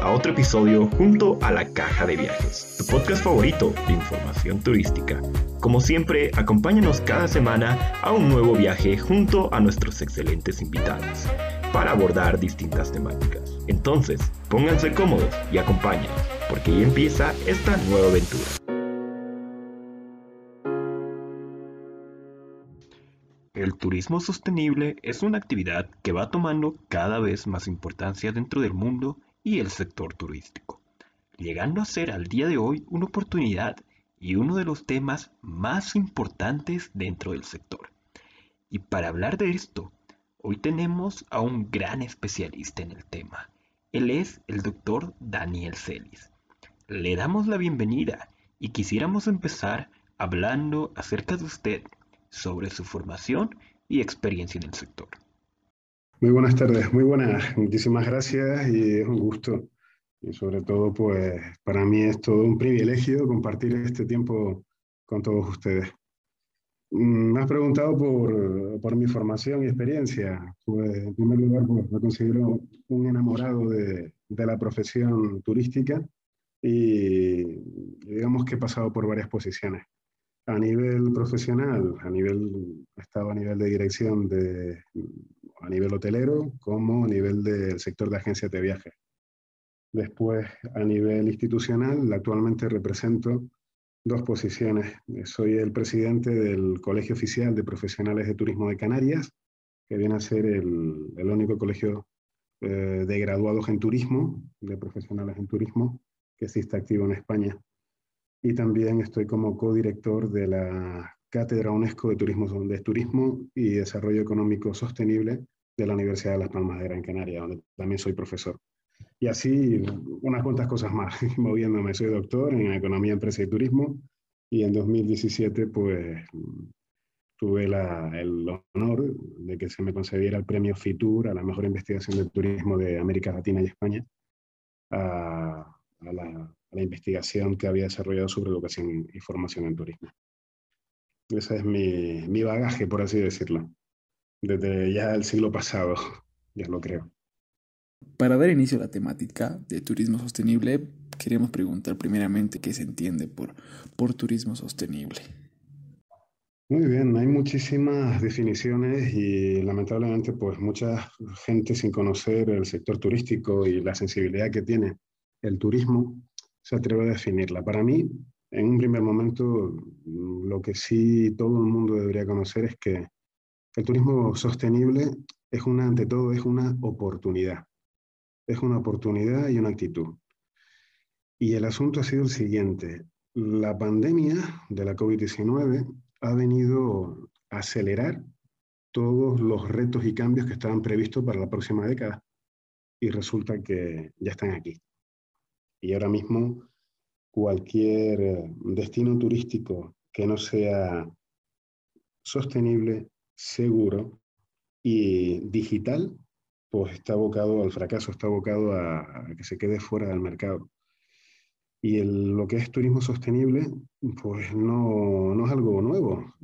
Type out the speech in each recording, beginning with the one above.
A otro episodio junto a La Caja de Viajes, tu podcast favorito de información turística. Como siempre, acompáñanos cada semana a un nuevo viaje junto a nuestros excelentes invitados para abordar distintas temáticas. Entonces, pónganse cómodos y acompáñenos, porque ya empieza esta nueva aventura. El turismo sostenible es una actividad que va tomando cada vez más importancia dentro del mundo y el sector turístico, llegando a ser al día de hoy una oportunidad y uno de los temas más importantes dentro del sector. Y para hablar de esto, hoy tenemos a un gran especialista en el tema. Él es el doctor Daniel Celis. Le damos la bienvenida y quisiéramos empezar hablando acerca de usted, sobre su formación y experiencia en el sector. Muy buenas tardes, muy buenas. Muchísimas gracias y es un gusto. Y sobre todo, pues para mí es todo un privilegio compartir este tiempo con todos ustedes. Mm, me has preguntado por, por mi formación y experiencia. Pues en primer lugar, pues, me considero un enamorado de, de la profesión turística y digamos que he pasado por varias posiciones. A nivel profesional, a nivel, he estado a nivel de dirección de a nivel hotelero como a nivel del sector de agencias de viajes. Después, a nivel institucional, actualmente represento dos posiciones. Soy el presidente del Colegio Oficial de Profesionales de Turismo de Canarias, que viene a ser el, el único colegio eh, de graduados en turismo, de profesionales en turismo, que existe activo en España. Y también estoy como codirector de la Cátedra UNESCO de Turismo, de Turismo y Desarrollo Económico Sostenible de la Universidad de Las Palmas de Gran Canaria, donde también soy profesor. Y así unas cuantas cosas más, moviéndome. Soy doctor en Economía, Empresa y Turismo y en 2017 pues tuve el honor de que se me concediera el premio FITUR a la mejor investigación de turismo de América Latina y España, a, la, a la investigación que había desarrollado sobre educación y formación en turismo. Ese es mi, mi bagaje, por así decirlo, desde ya el siglo pasado, ya lo creo. Para dar inicio a la temática de turismo sostenible, queremos preguntar primeramente qué se entiende por, por turismo sostenible. Muy bien, hay muchísimas definiciones y lamentablemente pues mucha gente sin conocer el sector turístico y la sensibilidad que tiene el turismo se atreve a definirla. Para mí, en un primer momento, lo que sí todo el mundo debería conocer es que el turismo sostenible es una, ante todo, es una oportunidad. Es una oportunidad y una actitud. Y el asunto ha sido el siguiente. La pandemia de la COVID-19 ha venido a acelerar todos los retos y cambios que estaban previstos para la próxima década. Y resulta que ya están aquí. Y ahora mismo cualquier eh, destino turístico que no sea sostenible, seguro y digital, pues está abocado al fracaso, está abocado a, que se quede fuera del mercado. Y lo que es turismo sostenible, pues no, no, es algo nuevo.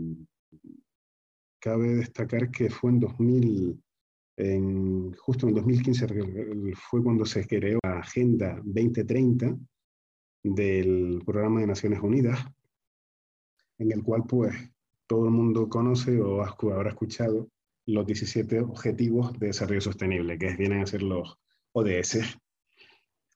Cabe destacar que fue en 2000, en, justo en 2015 fue cuando se creó la Agenda 2030, del Programa de Naciones Unidas, en el cual pues todo el mundo conoce o habrá escuchado los 17 Objetivos de Desarrollo Sostenible, que vienen a ser los ODS.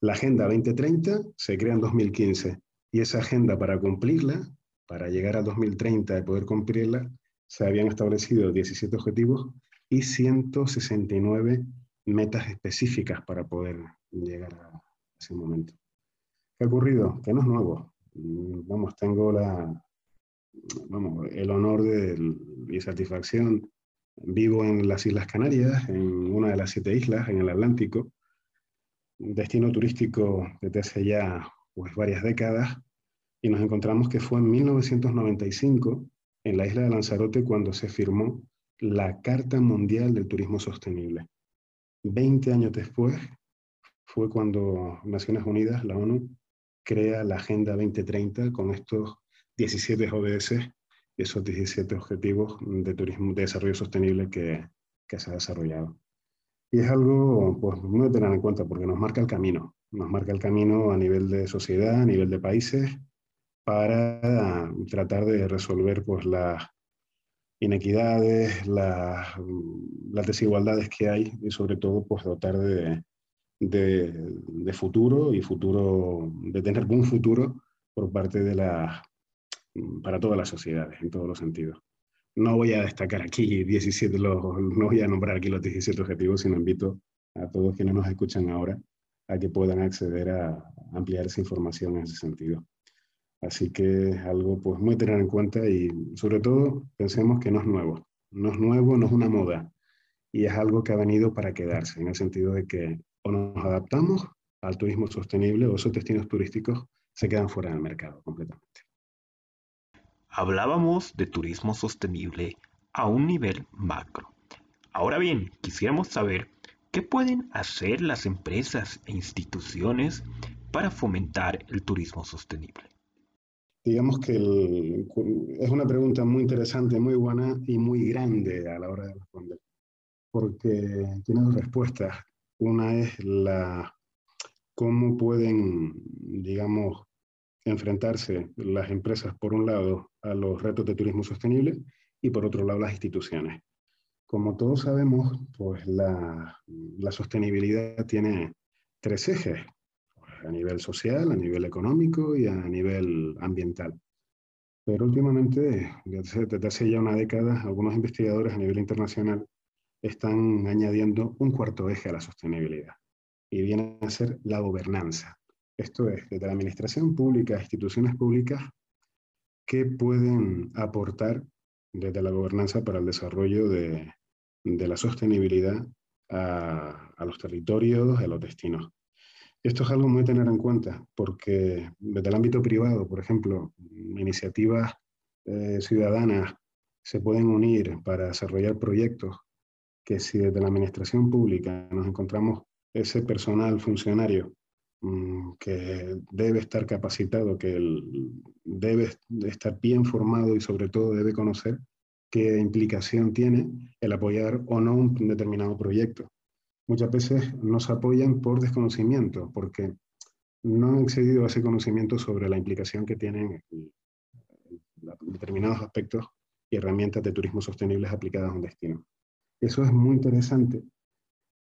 La Agenda 2030 se crea en 2015 y esa agenda para cumplirla, para llegar a 2030 y poder cumplirla, se habían establecido 17 objetivos y 169 metas específicas para poder llegar a ese momento. ¿Qué ha ocurrido? Que no es nuevo. Mm, vamos, tengo la, vamos, el honor de, y satisfacción. Vivo en las Islas Canarias, en una de las siete islas, en el Atlántico, destino turístico desde hace ya pues, varias décadas, y nos encontramos que fue en 1995, en la isla de Lanzarote, cuando se firmó la Carta Mundial del Turismo Sostenible. Veinte años después fue cuando Naciones Unidas, la ONU, crea la Agenda 2030 con estos 17 ODS, esos 17 objetivos de turismo de desarrollo sostenible que, que se ha desarrollado. Y es algo pues, muy de tener en cuenta porque nos marca el camino. nos marca el camino a nivel de sociedad, a nivel de países, para tratar de resolver pues, las inequidades, las, las, desigualdades que hay y sobre todo pues, dotar de, de, de, futuro y futuro, de tener buen futuro por parte de la, para todas las sociedades, en todos los sentidos. No voy a destacar aquí 17, los, no voy a nombrar aquí los 17 objetivos, sino invito a todos quienes nos escuchan ahora a que puedan acceder a ampliar esa información en ese sentido. Así que es algo pues muy tener en cuenta y sobre todo pensemos que no es nuevo. No es nuevo, no es una moda y es algo que ha venido para quedarse, en el sentido de que o nos adaptamos al turismo sostenible o esos destinos turísticos se quedan fuera del mercado completamente. Hablábamos de turismo sostenible a un nivel macro. Ahora bien, quisiéramos saber qué pueden hacer las empresas e instituciones para fomentar el turismo sostenible. Digamos que es una pregunta muy interesante, muy buena y muy grande a la hora de responder, porque tiene dos respuestas. Una es la cómo pueden, digamos, enfrentarse las empresas, por un lado, a los retos de turismo sostenible y por otro lado, las instituciones. Como todos sabemos, pues la, la sostenibilidad tiene tres ejes, a nivel social, a nivel económico y a nivel ambiental. Pero últimamente, desde hace ya una década, algunos investigadores a nivel internacional están añadiendo un cuarto eje a la sostenibilidad y viene a ser la gobernanza. Esto es, desde la administración pública, instituciones públicas, que pueden aportar desde la gobernanza para el desarrollo de, de la sostenibilidad a, a, los territorios, a los destinos. Esto es algo muy a tener en cuenta, porque desde el ámbito privado, por ejemplo, iniciativas eh, ciudadanas se pueden unir para desarrollar proyectos que si desde la administración pública nos encontramos ese personal funcionario que debe estar capacitado, que debe estar bien formado y sobre todo debe conocer qué implicación tiene el apoyar o no un determinado proyecto. Muchas veces nos apoyan por desconocimiento, porque no han excedido ese conocimiento sobre la implicación que tienen determinados aspectos y herramientas de turismo sostenibles aplicadas a un destino. Eso es muy interesante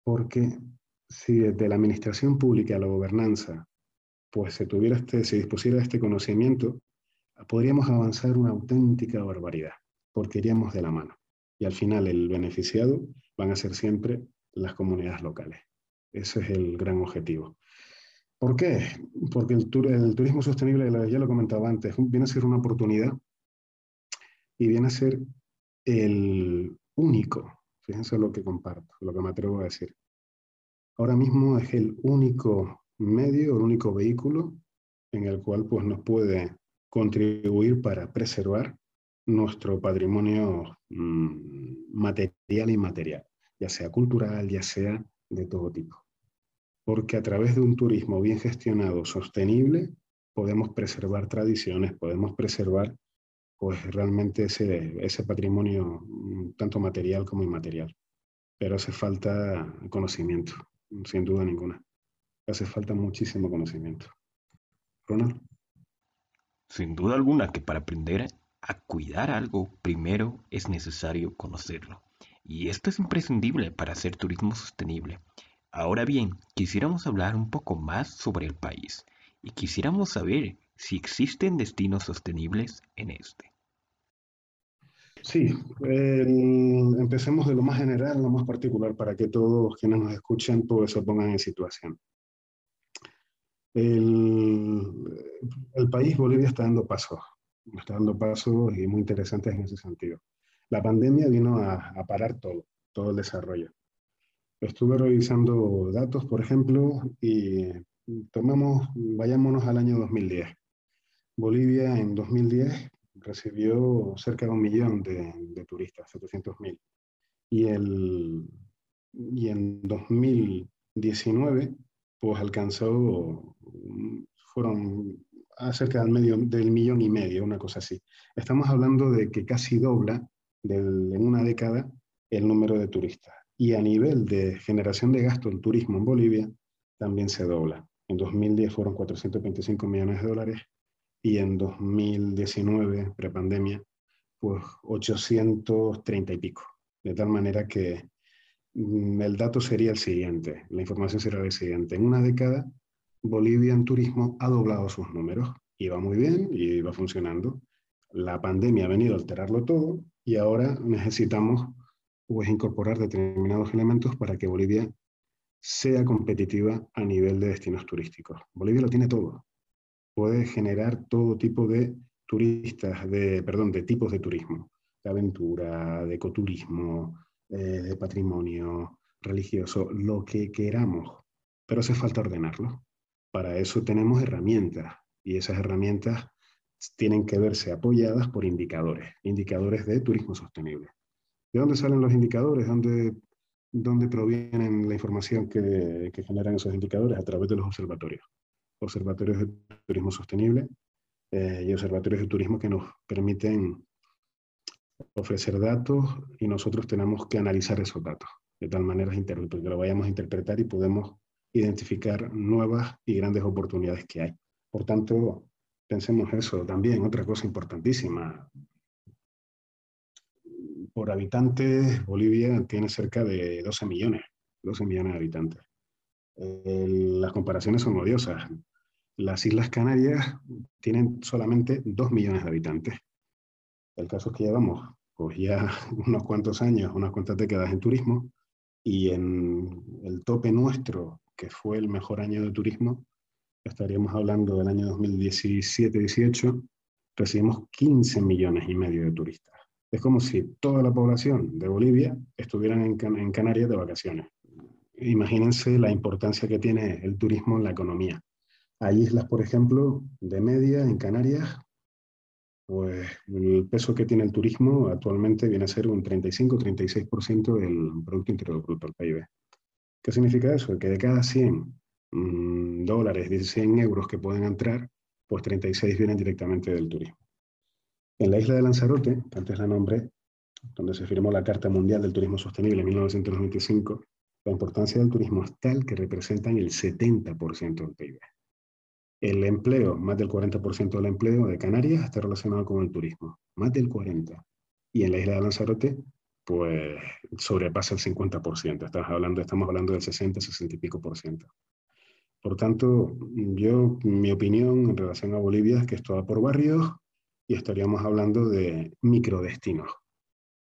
porque si desde la administración pública a la gobernanza pues se, tuviera este, se dispusiera este conocimiento, podríamos avanzar una auténtica barbaridad, porque iríamos de la mano. Y al final el beneficiado van a ser siempre las comunidades locales. Ese es el gran objetivo. ¿Por qué? Porque el, el turismo sostenible, ya lo comentaba antes, viene a ser una oportunidad y viene a ser el único, fíjense lo que comparto, lo que me atrevo a decir, ahora mismo es el único medio, el único vehículo en el cual pues, nos puede contribuir para preservar nuestro patrimonio mm, material e inmaterial, ya sea cultural, ya sea de todo tipo. Porque a través de un turismo bien gestionado, sostenible, podemos preservar tradiciones, podemos preservar pues realmente ese, ese patrimonio mm, tanto material como inmaterial. Pero hace falta conocimiento sin duda ninguna. Hace falta muchísimo conocimiento. Ronald. Sin duda alguna que para aprender a cuidar algo, primero es necesario conocerlo. Y esto es imprescindible para hacer turismo sostenible. Ahora bien, quisiéramos hablar un poco más sobre el país y quisiéramos saber si existen destinos sostenibles en este. Sí, empecemos de lo más general lo más particular para que todos quienes nos escuchen pues, se pongan en situación. El, el, país Bolivia está dando pasos, está dando pasos y muy interesantes en ese sentido. La pandemia vino a, a parar todo, todo el desarrollo. Estuve revisando datos, por ejemplo, y tomamos, vayámonos al año 2010. Bolivia en 2010 recibió cerca de un millón de, de turistas, 700.000. Y, y en 2019, pues alcanzó, fueron cerca del, medio, del millón y medio, una cosa así. Estamos hablando de que casi dobla en una década el número de turistas. Y a nivel de generación de gasto en turismo en Bolivia, también se dobla En 2010 fueron 425 millones de dólares y en 2019, prepandemia, pues 830 y pico. De tal manera que mm, el dato sería el siguiente, la información será la siguiente. En una década, Bolivia en turismo ha doblado sus números. Iba muy bien y va funcionando. La pandemia ha venido a alterarlo todo y ahora necesitamos pues, incorporar determinados elementos para que Bolivia sea competitiva a nivel de destinos turísticos. Bolivia lo tiene todo. Puede generar todo tipo de turistas, de, perdón, de tipos de turismo, de aventura, de ecoturismo, eh, de patrimonio religioso, lo que queramos, pero hace falta ordenarlo. Para eso tenemos herramientas y esas herramientas tienen que verse apoyadas por indicadores, indicadores de turismo sostenible. ¿De dónde salen los indicadores? ¿Dónde dónde provienen la información que, generan esos indicadores a través de los observatorios. Observatorios de turismo sostenible eh, y observatorios de turismo que nos permiten ofrecer datos y nosotros tenemos que analizar esos datos de tal manera que lo vayamos a interpretar y podemos identificar nuevas y grandes oportunidades que hay. Por tanto, pensemos eso. También otra cosa importantísima, por habitantes, Bolivia tiene cerca de 12 millones, 12 millones de habitantes. las comparaciones son odiosas. Las Islas Canarias tienen solamente 2 millones de habitantes. El caso es que llevamos pues ya unos cuantos años, unas cuantas décadas en turismo, y en el tope nuestro, que fue el mejor año de turismo, estaríamos hablando del año 2017-18, recibimos 15 millones y medio de turistas. Es como si toda la población de Bolivia estuvieran en, Canarias de vacaciones. Imagínense la importancia que tiene el turismo en la economía. Hay islas, por ejemplo, de media en Canarias, pues el peso que tiene el turismo actualmente viene a ser un 35-36% del Producto Interior Bruto, el PIB. ¿Qué significa eso? Que de cada 100 mm, dólares, 100 euros que pueden entrar, pues 36 vienen directamente del turismo. En la isla de Lanzarote, que antes la nombré, donde se firmó la Carta Mundial del Turismo Sostenible en 1995, la importancia del turismo es tal que representan el 70% del PIB. El empleo, más del 40% del empleo de Canarias está relacionado con el turismo, más del 40%. Y en la isla de Lanzarote, pues sobrepasa el 50%. Estamos hablando, estamos hablando del 60, 60 y pico por ciento. Por tanto, yo, mi opinión en relación a Bolivia es que esto va por barrios, y estaríamos hablando de microdestinos,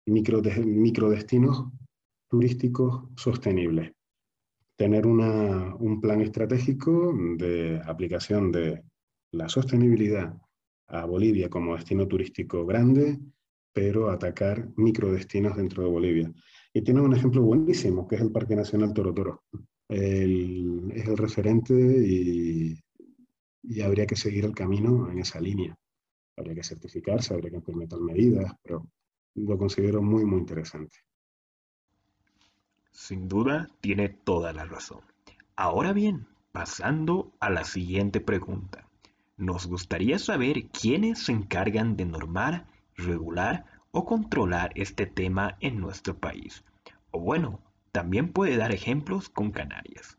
microdestinos turísticos sostenibles. Tener un plan estratégico de aplicación de la sostenibilidad a Bolivia como destino turístico grande, pero atacar microdestinos dentro de Bolivia. Y tiene un ejemplo buenísimo, que es el Parque Nacional Toro Toro. es el referente y, y habría que seguir el camino en esa línea habría que certificarse, habría que implementar medidas, pero lo considero muy, muy interesante. Sin duda, tiene toda la razón. Ahora bien, pasando a la siguiente pregunta. Nos gustaría saber quiénes se encargan de normar, regular o controlar este tema en nuestro país. O bueno, también puede dar ejemplos con Canarias.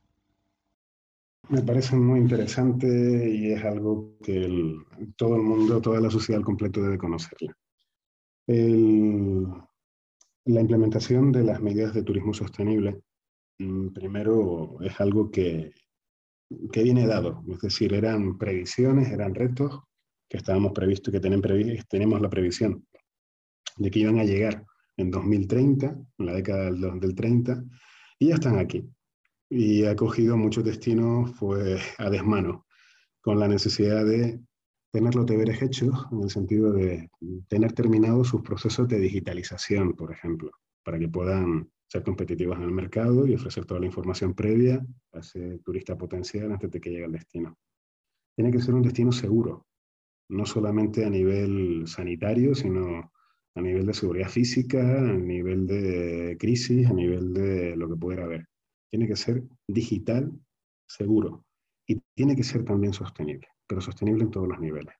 Me parece muy interesante y es algo que todo el mundo, toda la sociedad al completo debe conocerla. La implementación de las medidas de turismo sostenible, mm, primero, es algo que, que viene dado, es decir, eran previsiones, eran retos que estábamos previstos, que tenemos la previsión de que iban a llegar en 2030, en la década del 30, y ya están aquí. Y ha cogido muchos destinos pues, a desmano, con la necesidad de tener los deberes hechos, en el sentido de tener terminados sus procesos de digitalización, por ejemplo, para que puedan ser competitivos en el mercado y ofrecer toda la información previa a ese turista potencial antes de que llegue al destino. Tiene que ser un destino seguro, no solamente a nivel sanitario, sino a nivel de seguridad física, a nivel de crisis, a nivel de lo que pudiera haber tiene que ser digital, seguro, y tiene que ser también sostenible, pero sostenible en todos los niveles.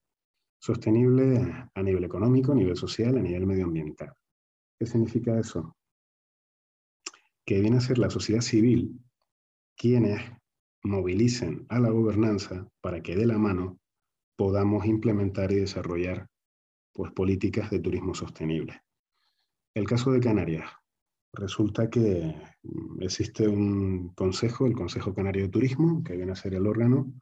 Sostenible a nivel económico, a nivel social, a nivel medioambiental. ¿Qué significa eso? Que viene a ser la sociedad civil quienes movilicen a la gobernanza para que de la mano podamos implementar y desarrollar pues, políticas de turismo sostenible. El caso de Canarias. Resulta que mm, existe un consejo, el Consejo Canario de Turismo, que viene a ser el órgano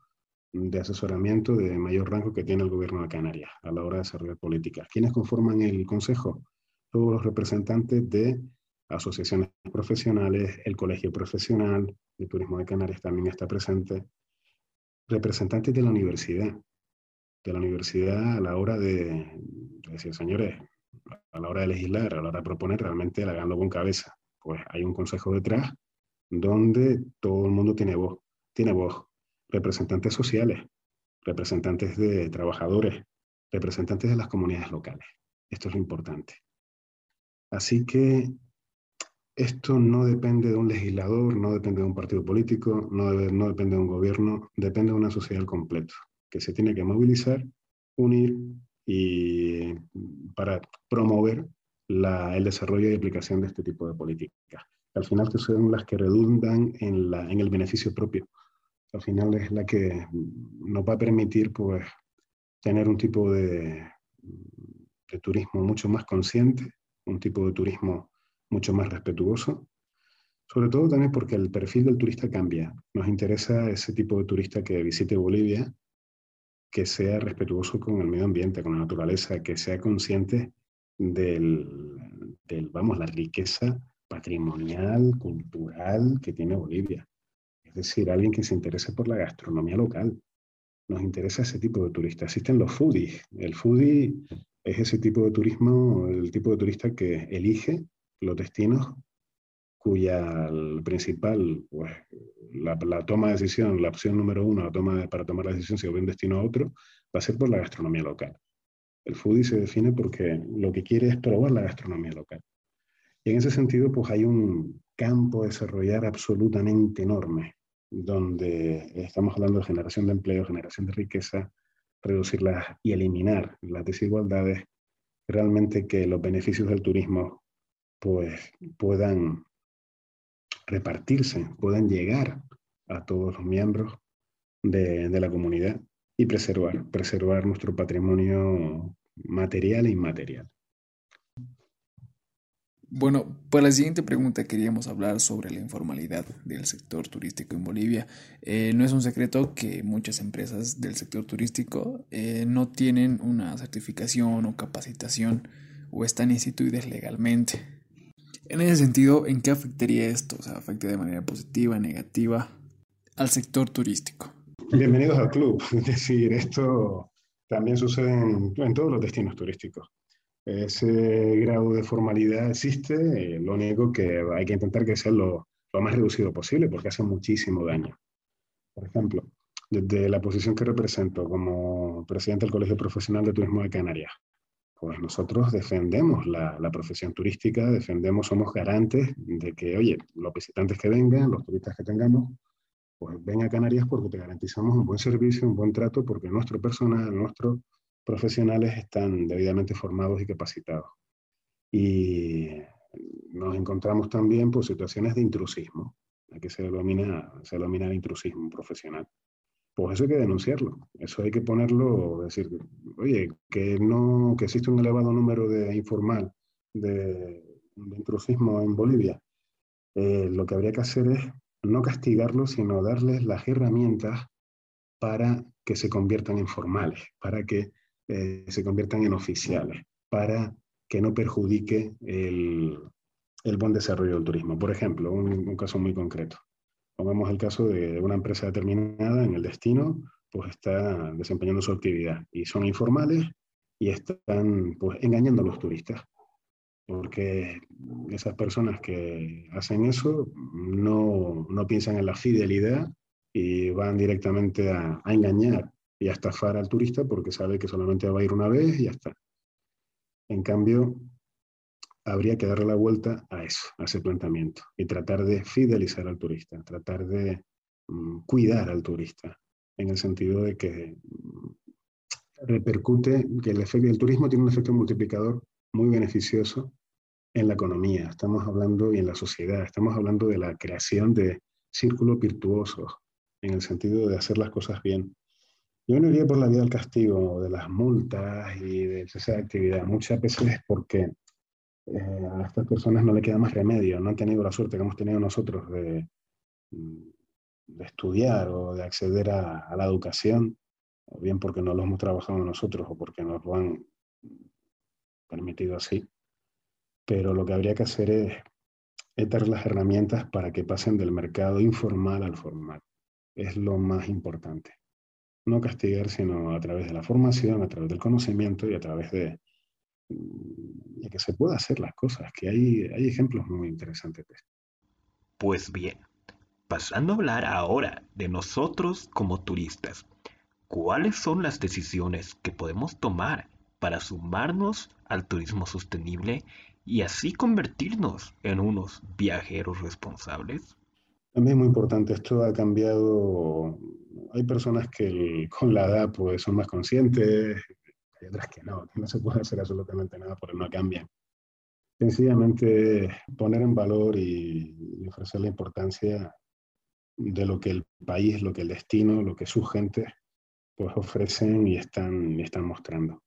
de asesoramiento de mayor rango que tiene el gobierno de Canarias a la hora de desarrollar políticas. ¿Quiénes conforman el consejo? Todos los representantes de asociaciones profesionales, el Colegio Profesional de Turismo de Canarias también está presente, representantes de la universidad, de la universidad a la hora de, de decir, señores, a la hora de legislar, a la hora de proponer, realmente haganlo con cabeza. Pues hay un consejo detrás donde todo el mundo tiene voz, tiene voz, representantes sociales, representantes de trabajadores, representantes de las comunidades locales. Esto es lo importante. Así que esto no depende de un legislador, no depende de un partido político, no, no depende de un gobierno, depende de una sociedad al completo, que se tiene que movilizar, unir y para promover el desarrollo y aplicación de este tipo de políticas. Al final que son las que redundan en, la, en el beneficio propio al final es la que nos va a permitir pues, tener un tipo de, de turismo mucho más consciente, un tipo de turismo mucho más respetuoso, sobre todo también porque el perfil del turista cambia. Nos interesa ese tipo de turista que visite Bolivia, que sea respetuoso con el medio ambiente, con la naturaleza, que sea consciente del, del vamos, la riqueza patrimonial, cultural que tiene Bolivia es decir, alguien que se interese por la gastronomía local. Nos interesa ese tipo de turista. Existen los foodies. El foodie es ese tipo de turismo, el tipo de turista que elige los destinos cuya principal, pues, la, toma de decisión, la opción número uno la toma para tomar la decisión si de un destino a otro, va a ser por la gastronomía local. El foodie se define porque lo que quiere es probar la gastronomía local. Y en ese sentido, pues hay un campo a desarrollar absolutamente enorme donde estamos hablando de generación de empleo, generación de riqueza, reducirlas y eliminar las desigualdades, realmente que los beneficios del turismo pues, puedan repartirse, puedan llegar a todos los miembros de, la comunidad y preservar, preservar nuestro patrimonio material e inmaterial. Bueno, para la siguiente pregunta queríamos hablar sobre la informalidad del sector turístico en Bolivia. Eh, no es un secreto que muchas empresas del sector turístico eh, no tienen una certificación o capacitación o están instituidas legalmente. En ese sentido, ¿en qué afectaría esto? O sea, ¿afecta de manera positiva, negativa al sector turístico? Bienvenidos al club. Es decir, esto también sucede en todos los destinos turísticos ese grado de formalidad existe, lo único que hay que intentar que sea lo, más reducido posible porque hace muchísimo daño. Por ejemplo, desde la posición que represento como presidente del Colegio Profesional de Turismo de Canarias, pues nosotros defendemos la, profesión turística, defendemos, somos garantes de que, oye, los visitantes que vengan, los turistas que tengamos, pues ven a Canarias porque te garantizamos un buen servicio, un buen trato, porque nuestro personal, nuestro profesionales están debidamente formados y capacitados. Y nos encontramos también por situaciones de intrusismo, aquí se denomina, se denomina el intrusismo profesional. Pues eso hay que denunciarlo, eso hay que ponerlo, decir, oye, que, no, que existe un elevado número de informal de, intrusismo en Bolivia. Eh, lo que habría que hacer es no castigarlo, sino darles las herramientas para que se conviertan en formales, para que eh, se conviertan en oficiales para que no perjudique el, el buen desarrollo del turismo. Por ejemplo, un, caso muy concreto. Pongamos el caso de una empresa determinada en el destino, pues está desempeñando su actividad y son informales y están pues engañando a los turistas. Porque esas personas que hacen eso no, no piensan en la fidelidad y van directamente a, a engañar y a estafar al turista porque sabe que solamente va a ir una vez y ya está. En cambio, habría que darle la vuelta a eso, a ese planteamiento, y tratar de fidelizar al turista, tratar de mm, cuidar al turista, en el sentido de que mm, repercute, que el, efecto, el turismo tiene un efecto multiplicador muy beneficioso en la economía, estamos hablando, y en la sociedad, estamos hablando de la creación de círculos virtuosos, en el sentido de hacer las cosas bien. Yo no iría por la vía del castigo, de las multas y de esa actividad. Muchas veces es porque eh, a estas personas no le queda más remedio, no han tenido la suerte que hemos tenido nosotros de, de estudiar o de acceder a, la educación, o bien porque no lo hemos trabajado nosotros o porque nos lo han permitido así. Pero lo que habría que hacer es, es dar las herramientas para que pasen del mercado informal al formal. Es lo más importante. No castigar, sino a través de la formación, a través del conocimiento y a través de, y que se pueda hacer las cosas, que hay, hay ejemplos muy interesantes Pues bien, pasando a hablar ahora de nosotros como turistas, ¿cuáles son las decisiones que podemos tomar para sumarnos al turismo sostenible y así convertirnos en unos viajeros responsables? También es muy importante, esto ha cambiado, hay personas que con la edad pues son más conscientes, hay otras que no, que no se puede hacer absolutamente nada porque no cambian. Sencillamente poner en valor y, ofrecer la importancia de lo que el país, lo que el destino, lo que su gente pues ofrecen y están, y están mostrando.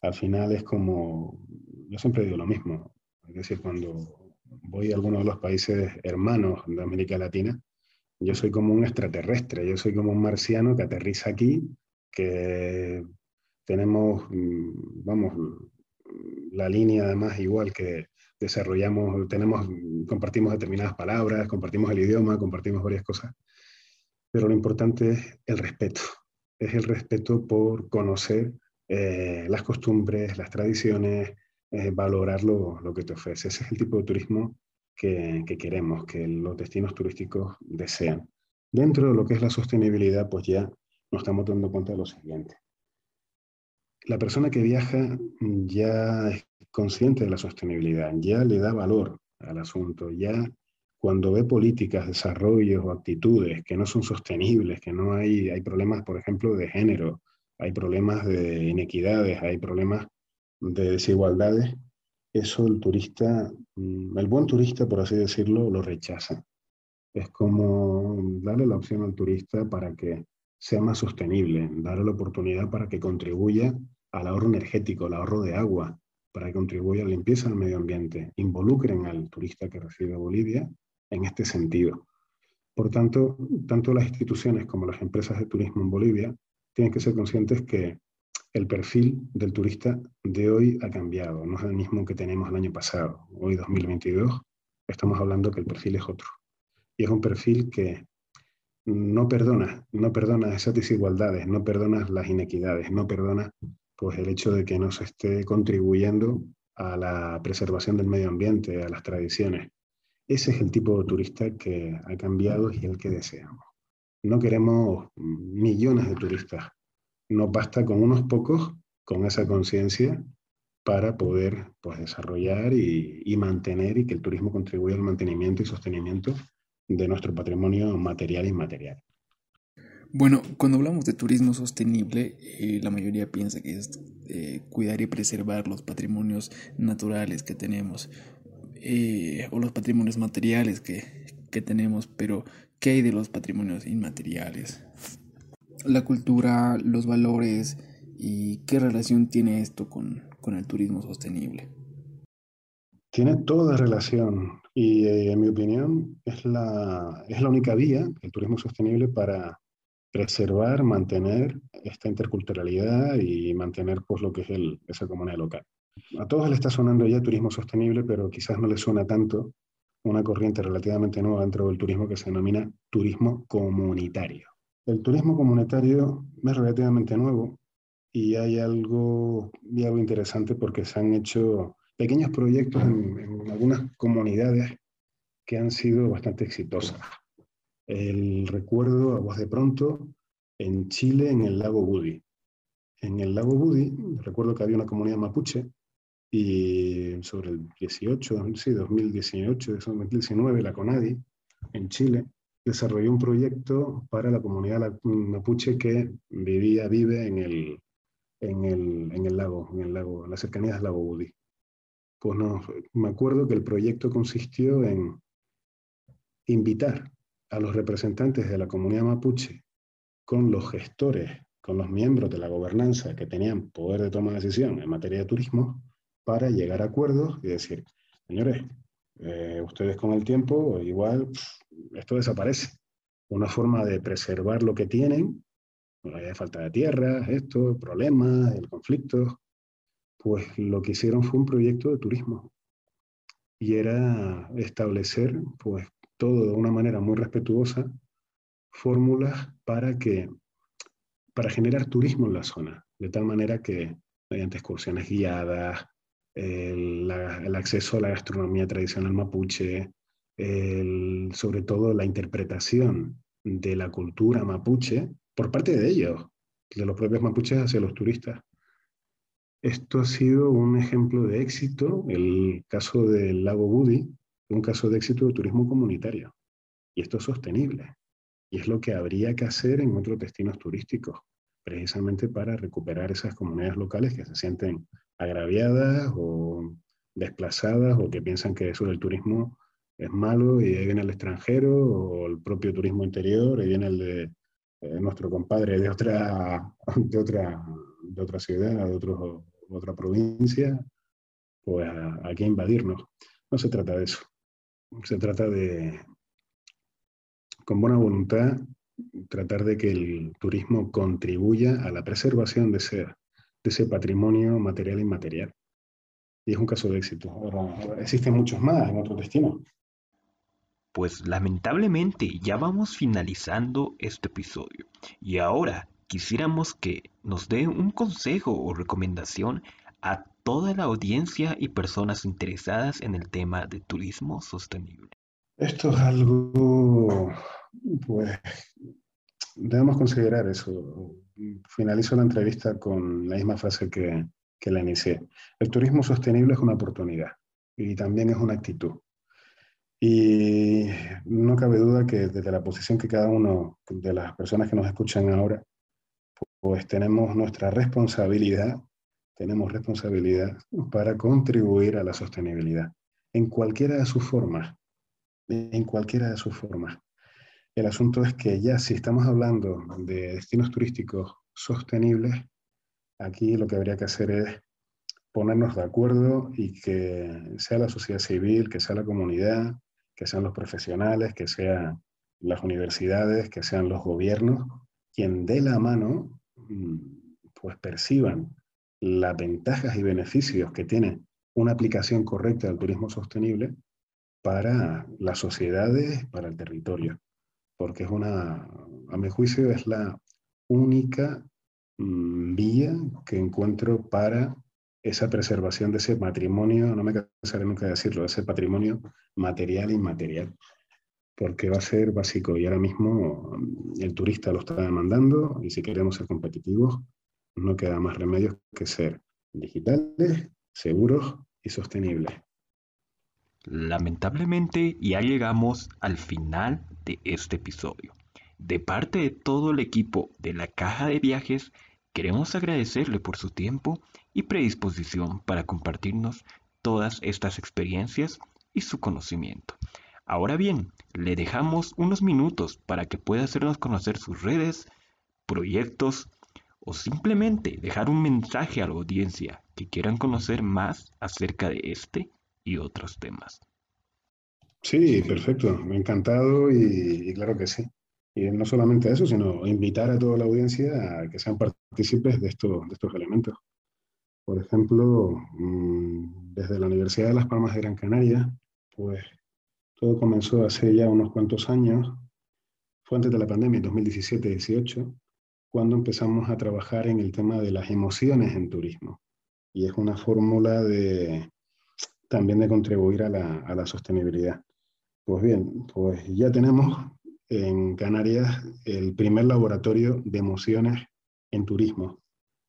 Al final es como, yo siempre digo lo mismo, es decir, cuando voy a alguno de los países hermanos de América Latina, yo soy como un extraterrestre, yo soy como un marciano que aterriza aquí, que tenemos, mm, vamos, la línea además igual que desarrollamos, tenemos, compartimos determinadas palabras, compartimos el idioma, compartimos varias cosas, pero lo importante es el respeto, es el respeto por conocer eh, las costumbres, las tradiciones, eh, valorar lo, lo, que te ofrece. Ese es el tipo de turismo que, que queremos, que los destinos turísticos desean. Dentro de lo que es la sostenibilidad, pues ya nos estamos dando cuenta de lo siguiente la persona que viaja ya es consciente de la sostenibilidad, ya le da valor al asunto, ya cuando ve políticas, desarrollos o actitudes que no son sostenibles, que no hay, hay problemas, por ejemplo, de género, hay problemas de inequidades, hay problemas de desigualdades, eso el turista, mm, el buen turista, por así decirlo, lo rechaza. Es como darle la opción al turista para que sea más sostenible, darle la oportunidad para que contribuya al ahorro energético, al ahorro de agua, para que contribuya a la limpieza del medio ambiente, involucren al turista que recibe Bolivia en este sentido. Por tanto, tanto las instituciones como las empresas de turismo en Bolivia tienen que ser conscientes que el perfil del turista de hoy ha cambiado, no es el mismo que tenemos el año pasado. Hoy, 2022, estamos hablando que el perfil es otro. Y es un perfil que no perdona, no perdona esas desigualdades, no perdona las inequidades, no perdona pues el hecho de que nos esté contribuyendo a la preservación del medio ambiente, a las tradiciones. Ese es el tipo de turista que ha cambiado y el que deseamos. No queremos millones de turistas. Nos basta con unos pocos con esa conciencia para poder pues, desarrollar y, y, mantener y que el turismo contribuya al mantenimiento y sostenimiento de nuestro patrimonio material e inmaterial. Bueno, cuando hablamos de turismo sostenible, eh, la mayoría piensa que es eh, cuidar y preservar los patrimonios naturales que tenemos eh, o los patrimonios materiales que, que tenemos, pero ¿qué hay de los patrimonios inmateriales? La cultura, los valores y qué relación tiene esto con, con el turismo sostenible. Tiene toda relación y en mi opinión es la, es la única vía, el turismo sostenible, para preservar, mantener esta interculturalidad y mantener pues, lo que es el, esa comunidad local. A todos le está sonando ya turismo sostenible, pero quizás no le suena tanto una corriente relativamente nueva dentro del turismo que se denomina turismo comunitario. El turismo comunitario es relativamente nuevo y hay algo, y algo interesante porque se han hecho pequeños proyectos en, en algunas comunidades que han sido bastante exitosas el recuerdo a voz de pronto en Chile, en el lago Budi. En el lago Budi, recuerdo que había una comunidad mapuche y sobre el 18, sí, 2018, 2019, la CONADI, en Chile, desarrolló un proyecto para la comunidad mapuche que vivía, vive en el, en el, en el lago, en el lago, en las cercanías del lago Budi. Pues no, me acuerdo que el proyecto consistió en invitar a los representantes de la comunidad mapuche con los gestores, con los miembros de la gobernanza que tenían poder de toma de decisión en materia de turismo, para llegar a acuerdos y decir, señores, eh, ustedes con el tiempo igual esto desaparece. Una forma de preservar lo que tienen, hay falta de tierra, esto, problemas, el conflicto, pues lo que hicieron fue un proyecto de turismo y era establecer pues todo de una manera muy respetuosa fórmulas para que para generar turismo en la zona, de tal manera que mediante excursiones guiadas, el, acceso a la gastronomía tradicional mapuche, sobre todo la interpretación de la cultura mapuche por parte de ellos, de los propios mapuches hacia los turistas. Esto ha sido un ejemplo de éxito, el caso del lago Budi, un caso de éxito de turismo comunitario. Y esto es sostenible. Y es lo que habría que hacer en otros destinos turísticos, precisamente para recuperar esas comunidades locales que se sienten agraviadas o desplazadas o que piensan que eso del turismo es malo y ahí viene el extranjero o el propio turismo interior y viene el de eh, nuestro compadre de otra, de otra, de otra ciudad, de otro, otra provincia, pues aquí a invadirnos. No se trata de eso. Se trata de, con buena voluntad, tratar de que el turismo contribuya a la preservación de ese, de ese patrimonio material e inmaterial. Y es un caso de éxito. Ahora, existen muchos más en otros destinos. Pues lamentablemente ya vamos finalizando este episodio. Y ahora quisiéramos que nos dé un consejo o recomendación a toda la audiencia y personas interesadas en el tema de turismo sostenible. Esto es algo, pues, debemos considerar eso. Finalizo la entrevista con la misma frase que, que la inicié. El turismo sostenible es una oportunidad y también es una actitud. Y no cabe duda que desde la posición que cada uno de las personas que nos escuchan ahora, pues tenemos nuestra responsabilidad, tenemos responsabilidad para contribuir a la sostenibilidad en cualquiera de sus formas, en cualquiera de sus formas. El asunto es que ya si estamos hablando de destinos turísticos sostenibles, aquí lo que habría que hacer es ponernos de acuerdo y que sea la sociedad civil, que sea la comunidad, que sean los profesionales, que sean las universidades, que sean los gobiernos, quien dé la mano, mm, pues perciban las ventajas y beneficios que tiene una aplicación correcta del turismo sostenible para las sociedades, para el territorio, porque es una, a mi juicio, es la única mm, vía que encuentro para esa preservación de ese patrimonio, no me cansaré nunca de decirlo, ese patrimonio material e inmaterial, porque va a ser básico y ahora mismo mm, el turista lo está demandando y si queremos ser competitivos, no queda más remedio que ser digitales, seguros y sostenibles. Lamentablemente ya llegamos al final de este episodio. De parte de todo el equipo de la Caja de Viajes, queremos agradecerle por su tiempo y predisposición para compartirnos todas estas experiencias y su conocimiento. Ahora bien, le dejamos unos minutos para que pueda hacernos conocer sus redes, proyectos o simplemente dejar un mensaje a la audiencia que quieran conocer más acerca de este y otros temas. Sí, perfecto, encantado y, claro que sí. Y no solamente eso, sino invitar a toda la audiencia a que sean partícipes de, estos, de estos elementos. Por ejemplo, mm, desde la Universidad de Las Palmas de Gran Canaria, pues todo comenzó hace ya unos cuantos años, fue antes de la pandemia, en 2017-18, cuando empezamos a trabajar en el tema de las emociones en turismo. Y es una fórmula de, también de contribuir a la, a la sostenibilidad. Pues bien, pues ya tenemos en Canarias el primer laboratorio de emociones en turismo.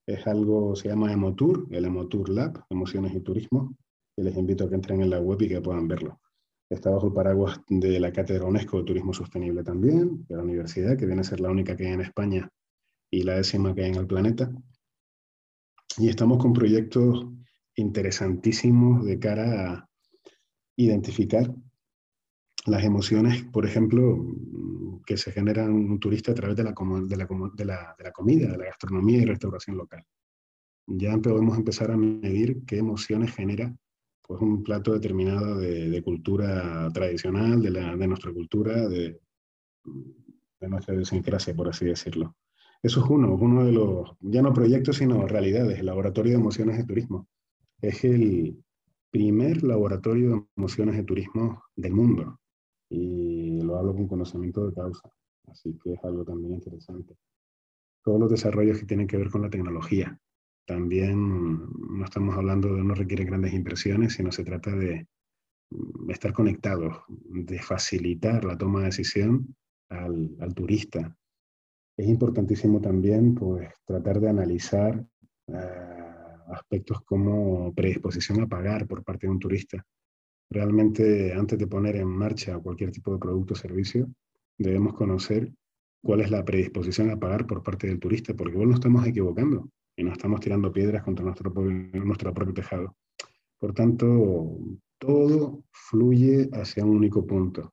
Es algo, se llama Emotour, el Emotour Lab, Emociones y Turismo, y les invito a que entren en la web y que puedan verlo. Está bajo el paraguas de la Cátedra UNESCO de Turismo Sostenible también, de la universidad, que viene a ser la única que hay en España y la décima que hay en el planeta. Y estamos con proyectos interesantísimos de cara a identificar las emociones, por ejemplo, que se generan un turista a través de la, de la, de la, de la comida, de la gastronomía y restauración local. Ya podemos empezar a medir qué emociones genera pues, un plato determinado de, cultura tradicional, de, nuestra cultura, de nuestra idiosincrasia, por así decirlo. Eso es uno, uno de los, ya no proyectos, sino realidades, el Laboratorio de Emociones de Turismo. Es el primer laboratorio de emociones de turismo del mundo y lo hablo con conocimiento de causa, así que es algo también interesante. Todos los desarrollos que tienen que ver con la tecnología. También no estamos hablando de no requiere grandes inversiones, sino se trata de estar conectados, de facilitar la toma de decisión al turista. Es importantísimo también pues, tratar de analizar eh, aspectos como predisposición a pagar por parte de un turista Realmente, antes de poner en marcha cualquier tipo de producto o servicio, debemos conocer cuál es la predisposición a pagar por parte del turista, porque igual nos estamos equivocando y nos estamos tirando piedras contra nuestro, nuestro propio tejado. Por tanto, todo fluye hacia un único punto,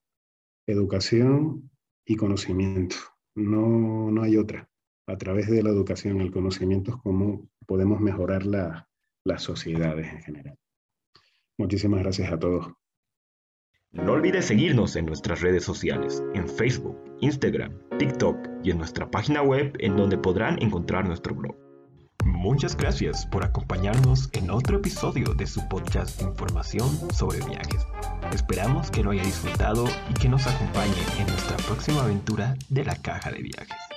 educación y conocimiento. No, no hay otra. A través de la educación el conocimiento es cómo podemos mejorar la, las sociedades en general. Muchísimas gracias a todos. No olvides seguirnos en nuestras redes sociales, en Facebook, Instagram, TikTok y en nuestra página web en donde podrán encontrar nuestro blog. Muchas gracias por acompañarnos en otro episodio de su podcast de información sobre viajes. Esperamos que lo haya disfrutado y que nos acompañe en nuestra próxima aventura de la caja de viajes.